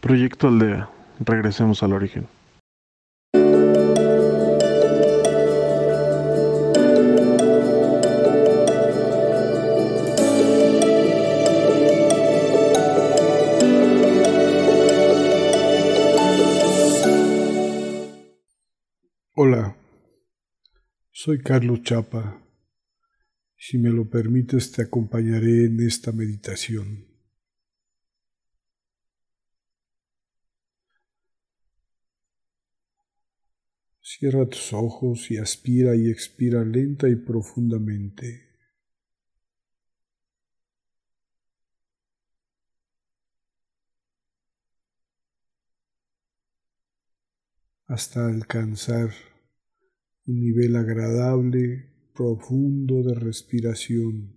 Proyecto Aldea. Regresemos al origen. Hola, soy Carlos Chapa. Si me lo permites, te acompañaré en esta meditación. Cierra tus ojos y aspira y expira lenta y profundamente. hasta alcanzar un nivel agradable, profundo de respiración.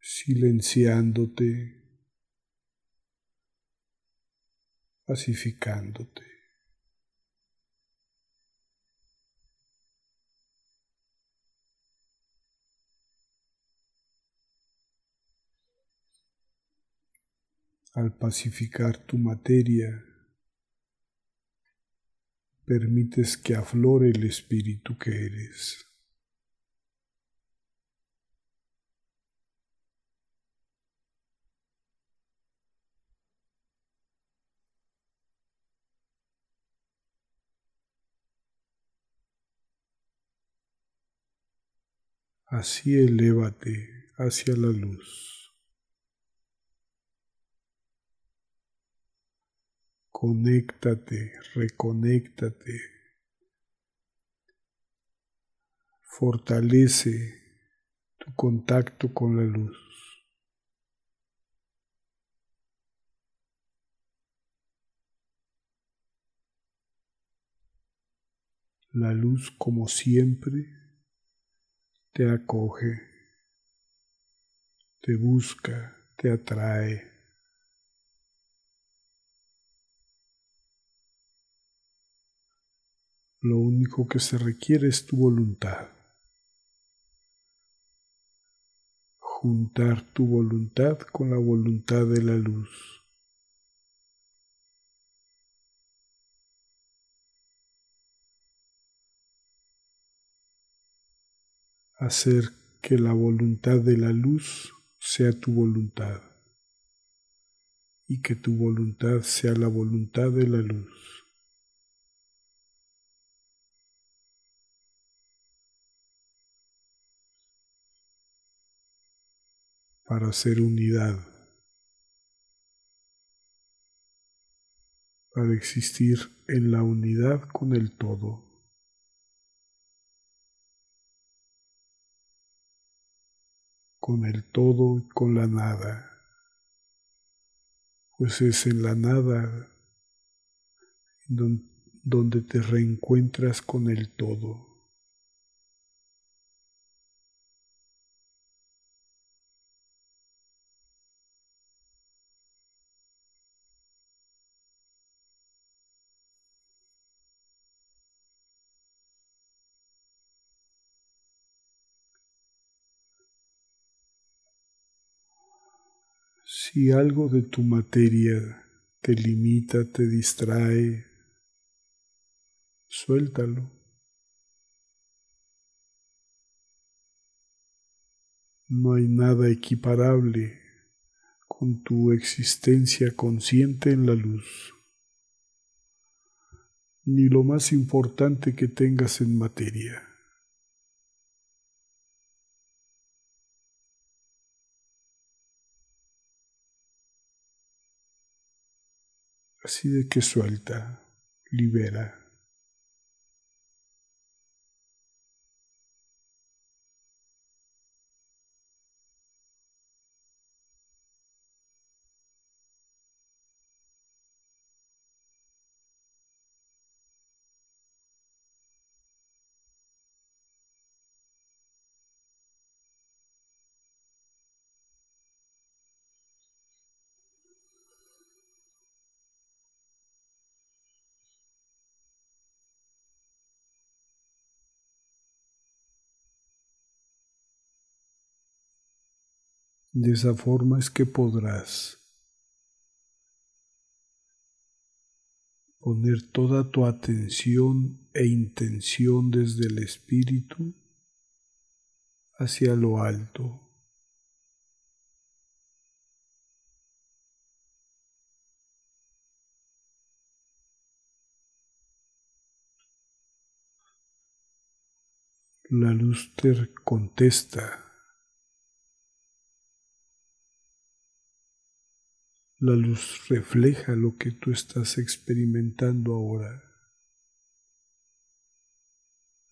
silenciándote pacificándote. Al pacificar tu materia, permites que aflore el espíritu que eres. Así elévate hacia la luz. Conéctate, reconéctate. Fortalece tu contacto con la luz. La luz como siempre te acoge, te busca, te atrae. Lo único que se requiere es tu voluntad. Juntar tu voluntad con la voluntad de la luz. Hacer que la voluntad de la luz sea tu voluntad y que tu voluntad sea la voluntad de la luz. Para hacer unidad, para existir en la unidad con el todo. Con el todo y con la nada, pues es en la nada donde te reencuentras con el todo. Si algo de tu materia te limita, te distrae, suéltalo. No hay nada equiparable con tu existencia consciente en la luz, ni lo más importante que tengas en materia. Así de que suelta, libera. De esa forma es que podrás poner toda tu atención e intención desde el espíritu hacia lo alto. La luz te contesta. La luz refleja lo que tú estás experimentando ahora,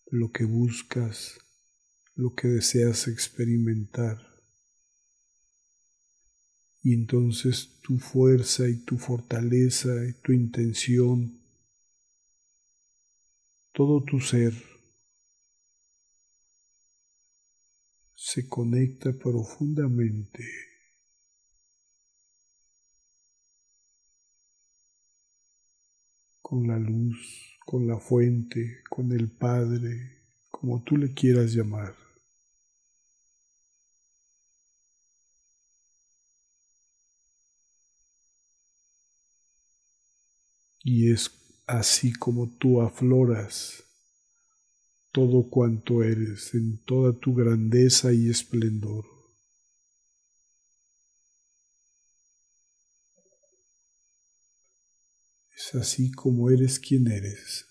lo que buscas, lo que deseas experimentar. Y entonces tu fuerza y tu fortaleza y tu intención, todo tu ser, se conecta profundamente con la luz, con la fuente, con el Padre, como tú le quieras llamar. Y es así como tú afloras todo cuanto eres en toda tu grandeza y esplendor. Es así como eres quien eres.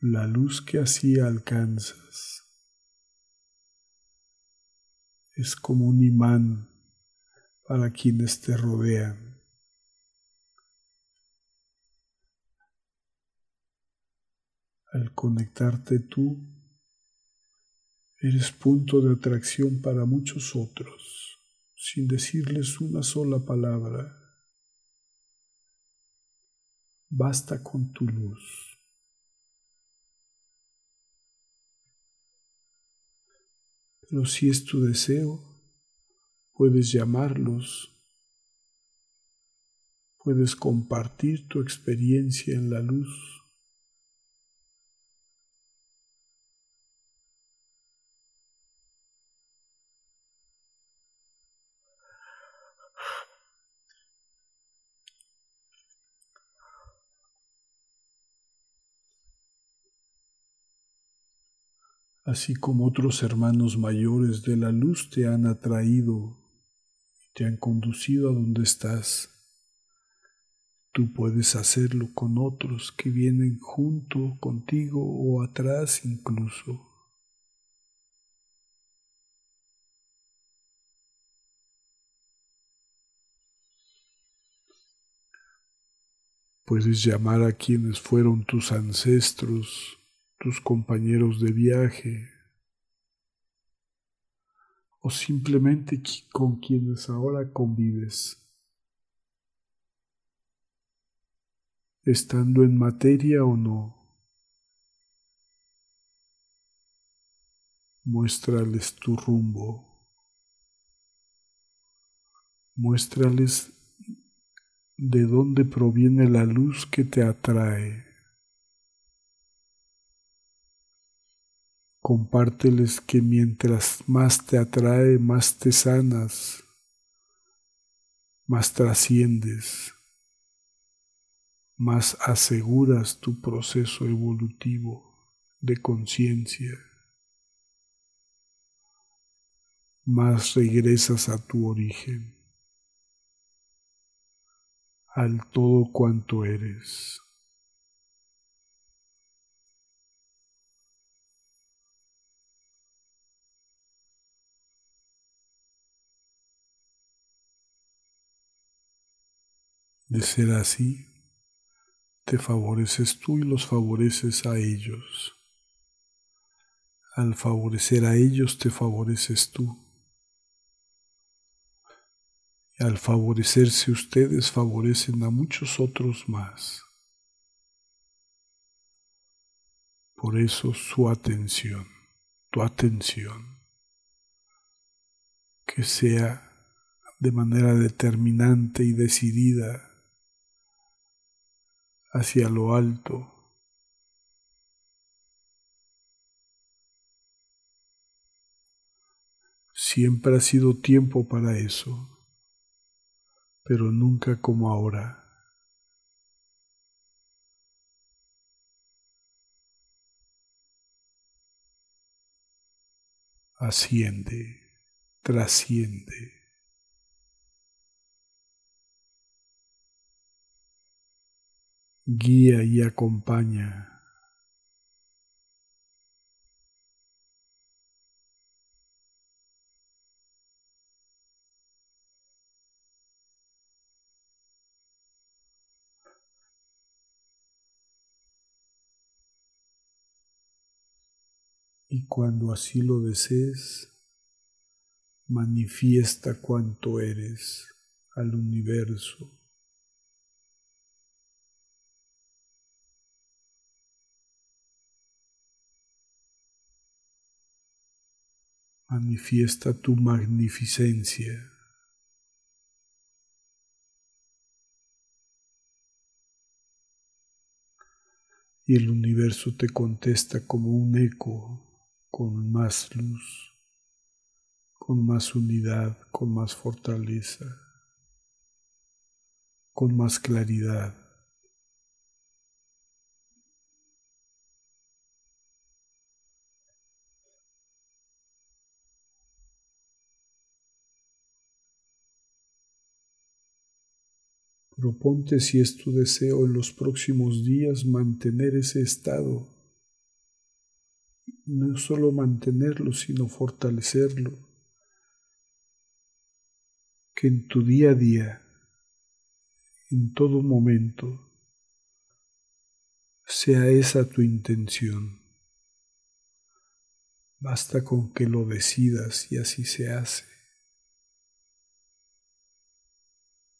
La luz que así alcanzas es como un imán para quienes te rodean. Al conectarte tú, eres punto de atracción para muchos otros, sin decirles una sola palabra. Basta con tu luz. Pero si es tu deseo, puedes llamarlos, puedes compartir tu experiencia en la luz. Así como otros hermanos mayores de la luz te han atraído y te han conducido a donde estás. Tú puedes hacerlo con otros que vienen junto contigo o atrás incluso. Puedes llamar a quienes fueron tus ancestros tus compañeros de viaje o simplemente con quienes ahora convives. Estando en materia o no, muéstrales tu rumbo, muéstrales de dónde proviene la luz que te atrae. Compárteles que mientras más te atrae, más te sanas, más trasciendes, más aseguras tu proceso evolutivo de conciencia, más regresas a tu origen, al todo cuanto eres. De ser así, te favoreces tú y los favoreces a ellos. Al favorecer a ellos, te favoreces tú. Y al favorecerse ustedes, favorecen a muchos otros más. Por eso su atención, tu atención, que sea de manera determinante y decidida hacia lo alto. Siempre ha sido tiempo para eso, pero nunca como ahora. Asciende, trasciende. Guía y acompaña. Y cuando así lo desees, manifiesta cuanto eres al universo. Manifiesta tu magnificencia. Y el universo te contesta como un eco con más luz, con más unidad, con más fortaleza, con más claridad. Proponte si es tu deseo en los próximos días mantener ese estado. No solo mantenerlo, sino fortalecerlo. Que en tu día a día, en todo momento, sea esa tu intención. Basta con que lo decidas y así se hace.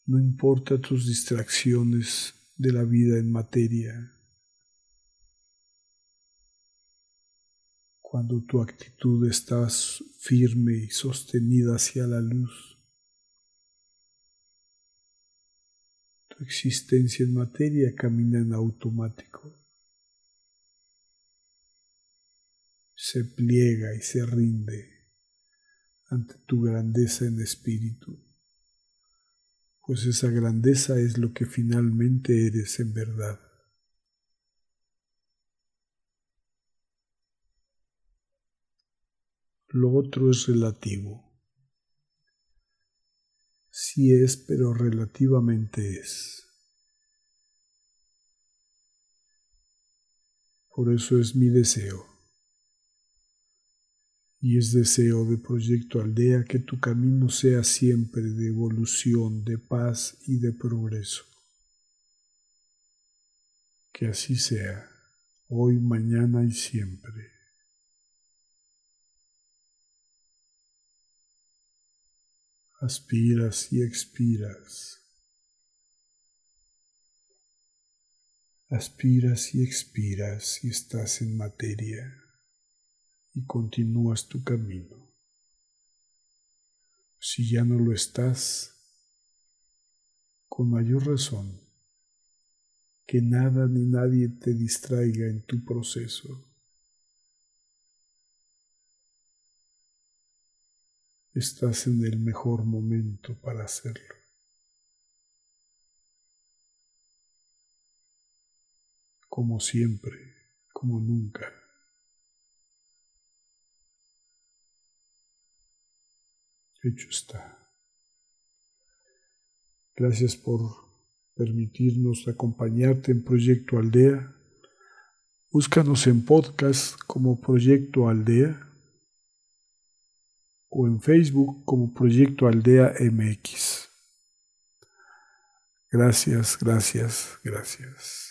No importa tus distracciones de la vida en materia. Cuando tu actitud está firme y sostenida hacia la luz, tu existencia en materia camina en automático. Se pliega y se rinde ante tu grandeza en espíritu pues esa grandeza es lo que finalmente eres en verdad. Lo otro es relativo. Sí es, pero relativamente es. Por eso es mi deseo y es deseo de Proyecto Aldea que tu camino sea siempre de evolución, de paz y de progreso. Que así sea, hoy, mañana y siempre. Aspiras y expiras. Aspiras y expiras y estás en materia y continúas tu camino. Si ya no lo estás, con mayor razón, que nada ni nadie te distraiga en tu proceso. Estás en el mejor momento para hacerlo. Como siempre, como nunca. Hecho está. Gracias por permitirnos acompañarte en Proyecto Aldea. Búscanos en podcast como Proyecto Aldea o en Facebook como Proyecto Aldea MX. Gracias, gracias, gracias.